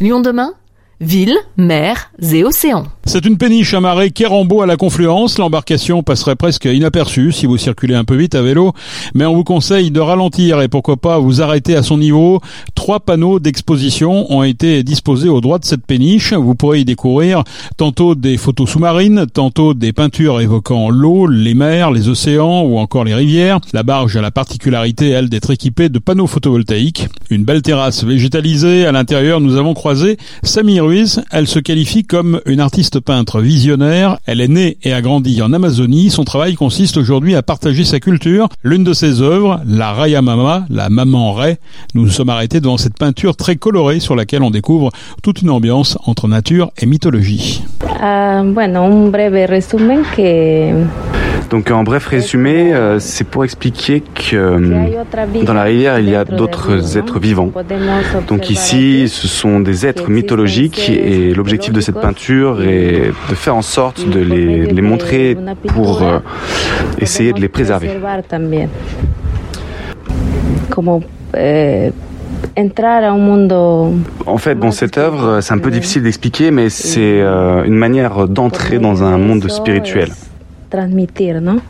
Lyon demain Ville, mer et océans. C'est une péniche amarrée Kérambeau à la confluence. L'embarcation passerait presque inaperçue si vous circulez un peu vite à vélo, mais on vous conseille de ralentir et pourquoi pas vous arrêter à son niveau. Trois panneaux d'exposition ont été disposés au droit de cette péniche. Vous pourrez y découvrir tantôt des photos sous-marines, tantôt des peintures évoquant l'eau, les mers, les océans ou encore les rivières. La barge a la particularité, elle, d'être équipée de panneaux photovoltaïques. Une belle terrasse végétalisée. À l'intérieur, nous avons croisé Samir elle se qualifie comme une artiste peintre visionnaire. Elle est née et a grandi en Amazonie. Son travail consiste aujourd'hui à partager sa culture. L'une de ses œuvres, la Raya Mama, la maman Ray, nous nous sommes arrêtés devant cette peinture très colorée sur laquelle on découvre toute une ambiance entre nature et mythologie. Uh, bueno, un breve resumen que donc en bref résumé, euh, c'est pour expliquer que euh, dans la rivière, il y a d'autres êtres vivants. Donc ici, ce sont des êtres mythologiques et l'objectif de cette peinture est de faire en sorte de les, les montrer pour euh, essayer de les préserver. En fait, bon, cette œuvre, c'est un peu difficile d'expliquer, mais c'est une manière d'entrer dans un monde spirituel. Transmitir, ¿no?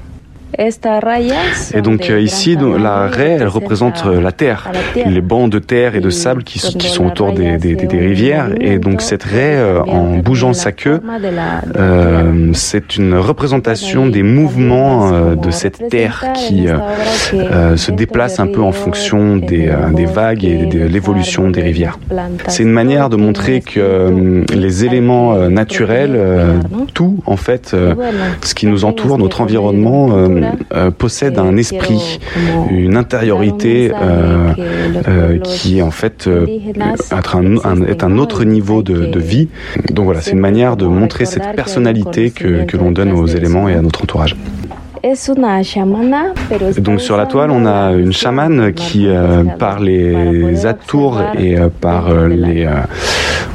Et donc euh, ici, la raie, elle représente euh, la terre, les bancs de terre et de sable qui, sont autour des, rivières. Et donc cette raie, euh, en bougeant sa queue, c'est une représentation des mouvements de cette terre qui se déplace un peu en fonction des, vagues et de l'évolution des rivières. C'est une manière de montrer que les éléments naturels, tout en fait, ce qui nous entoure, notre environnement, euh, possède un esprit, une intériorité euh, euh, qui en fait est un, autre niveau de, vie. Donc voilà, c'est une manière de montrer cette personnalité que, que l'on donne aux éléments et à notre entourage. Donc sur la toile, on a une chamane qui, par les atours et par les,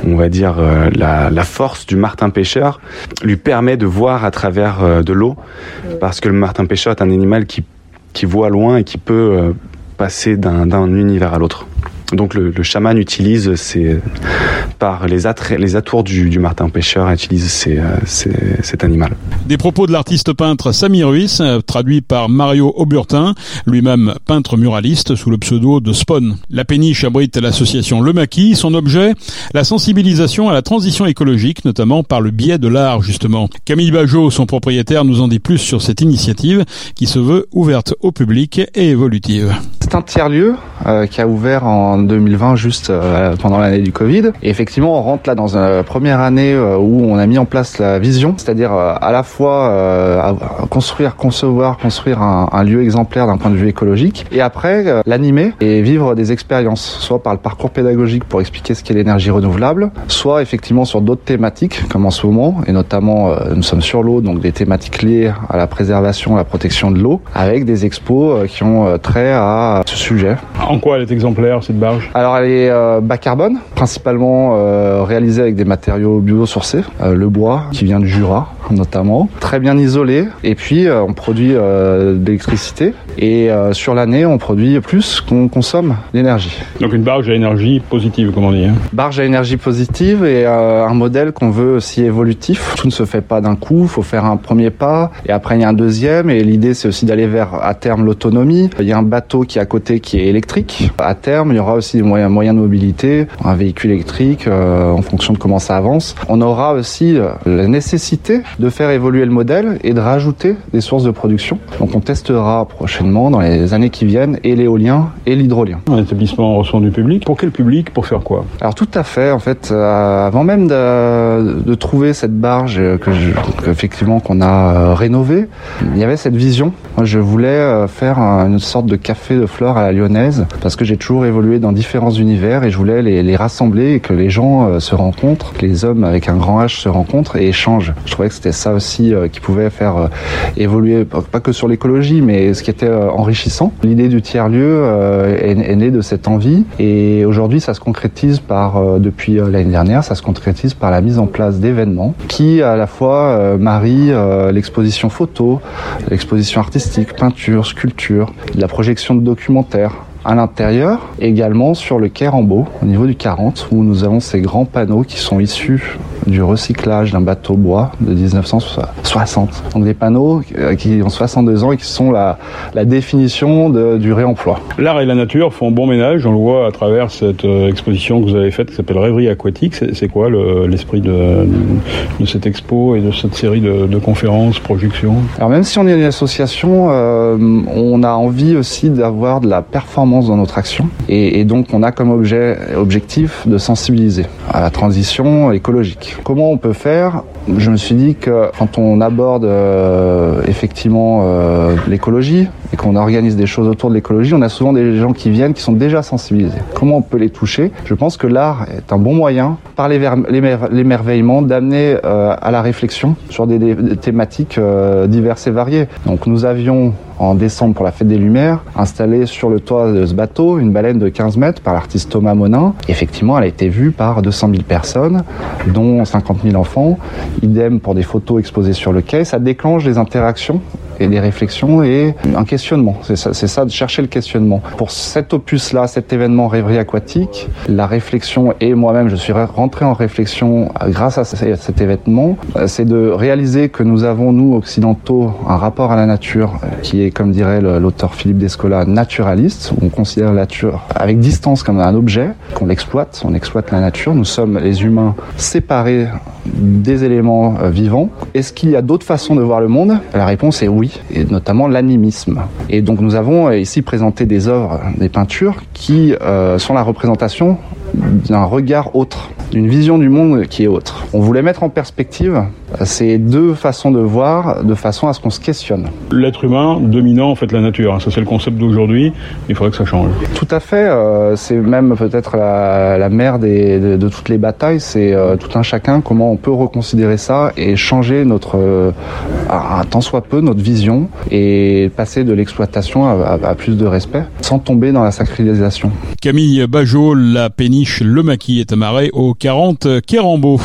on va dire, la, la, force du martin pêcheur, lui permet de voir à travers de l'eau, parce que le martin pêcheur est un animal qui, qui voit loin et qui peut passer d'un univers à l'autre. Donc le, le, chaman utilise ces, par les, les atours du, martin pêcheur, utilise euh, cet animal. Des propos de l'artiste peintre Samy Ruiz, euh, traduit par Mario Auburtin, lui-même peintre muraliste sous le pseudo de Spawn. La péniche abrite l'association Le Maquis, son objet, la sensibilisation à la transition écologique, notamment par le biais de l'art justement. Camille Bajot, son propriétaire, nous en dit plus sur cette initiative qui se veut ouverte au public et évolutive. C'est un tiers-lieu euh, qui a ouvert en 2020 juste euh, pendant l'année du Covid. Et effectivement, on rentre là dans une première année euh, où on a mis en place la vision, c'est-à-dire euh, à la fois construire, concevoir, construire un, un lieu exemplaire d'un point de vue écologique, et après l'animer et vivre des expériences, soit par le parcours pédagogique pour expliquer ce qu'est l'énergie renouvelable, soit effectivement sur d'autres thématiques comme en ce moment, et notamment nous sommes sur l'eau, donc des thématiques liées à la préservation, à la protection de l'eau, avec des expos qui ont trait à ce sujet. En quoi elle est exemplaire cette barge? Alors elle est euh, bas carbone, principalement euh, réalisée avec des matériaux biosourcés, euh, le bois qui vient du Jura notamment, très bien isolé. Et puis on produit de l'électricité et sur l'année on produit plus qu'on consomme d'énergie. Donc une barge à énergie positive, comme on dit. Hein. Barge à énergie positive et un modèle qu'on veut aussi évolutif. Tout ne se fait pas d'un coup, il faut faire un premier pas et après il y a un deuxième. Et l'idée c'est aussi d'aller vers à terme l'autonomie. Il y a un bateau qui est à côté qui est électrique. À terme il y aura aussi des moyens, moyens de mobilité, un véhicule électrique euh, en fonction de comment ça avance. On aura aussi euh, la nécessité de faire évoluer le modèle et de rajouter des sources de production. Donc on testera prochainement dans les années qui viennent et l'éolien et l'hydrolien. Un établissement reçoit du public. Pour quel public? Pour faire quoi? Alors tout à fait. En fait, euh, avant même de, de, trouver cette barge que, je, effectivement qu'on a rénovée, il y avait cette vision. Moi, je voulais faire une sorte de café de fleurs à la lyonnaise parce que j'ai toujours évolué dans différents univers et je voulais les, les rassembler et que les gens euh, se rencontrent, que les hommes avec un grand H se rencontrent et échangent. Je trouvais que c'était ça aussi euh, qui pouvait faire euh, évoluer, pas que sur l'écologie, mais ce qui était enrichissant. L'idée du tiers-lieu est, née de cette envie et aujourd'hui ça se concrétise par, depuis l'année dernière, ça se concrétise par la mise en place d'événements qui à la fois marient l'exposition photo, l'exposition artistique, peinture, sculpture, la projection de documentaires, à l'intérieur, également sur le quai au niveau du 40, où nous avons ces grands panneaux qui sont issus du recyclage d'un bateau bois de 1960. Donc des panneaux euh, qui ont 62 ans et qui sont la, la définition de, du réemploi. L'art et la nature font bon ménage, on le voit à travers cette euh, exposition que vous avez faite qui s'appelle Rêverie aquatique. C'est quoi l'esprit de, de, cette expo et de cette série de, de, conférences, projections? Alors même si on est une association, euh, on a envie aussi d'avoir de la performance dans notre action et, et donc on a comme objet, objectif de sensibiliser à la transition écologique. Comment on peut faire? Je me suis dit que quand on aborde euh, effectivement euh, l'écologie et qu'on organise des choses autour de l'écologie, on a souvent des gens qui viennent qui sont déjà sensibilisés. Comment on peut les toucher? Je pense que l'art est un bon moyen, par l'émerveillement, d'amener euh, à la réflexion sur des, thématiques euh, diverses et variées. Donc nous avions en décembre pour la fête des Lumières, installé sur le toit de ce bateau une baleine de 15 mètres par l'artiste Thomas Monin. Effectivement, elle a été vue par 200 000 personnes, dont 50 000 enfants. Idem pour des photos exposées sur le quai. Ça déclenche des interactions et des réflexions et un questionnement. C'est ça, ça de chercher le questionnement. Pour cet opus-là, cet événement rêverie aquatique, la réflexion et moi-même, je suis rentré en réflexion grâce à cet événement, c'est de réaliser que nous avons, nous, occidentaux, un rapport à la nature qui est, comme dirait l'auteur Philippe Descola, naturaliste. On considère la nature avec distance comme un objet, qu'on l'exploite, on exploite la nature. Nous sommes, les humains, séparés des éléments vivants. Est-ce qu'il y a d'autres façons de voir le monde? La réponse est oui, et notamment l'animisme. Et donc nous avons ici présenté des œuvres, des peintures qui euh, sont la représentation d'un regard autre, d'une vision du monde qui est autre. On voulait mettre en perspective ces deux façons de voir, de façon à ce qu'on se questionne. L'être humain dominant en fait la nature, ça c'est le concept d'aujourd'hui, il faudrait que ça change. Tout à fait, euh, c'est même peut-être la, la mère des, de, de, toutes les batailles, c'est euh, tout un chacun comment on peut reconsidérer ça et changer notre, euh, à, tant soit peu, notre vision et passer de l'exploitation à, à, à, plus de respect sans tomber dans la sacralisation. Camille Bajot, la péniche Le Maquis est amarrée au 40 Kérambeau.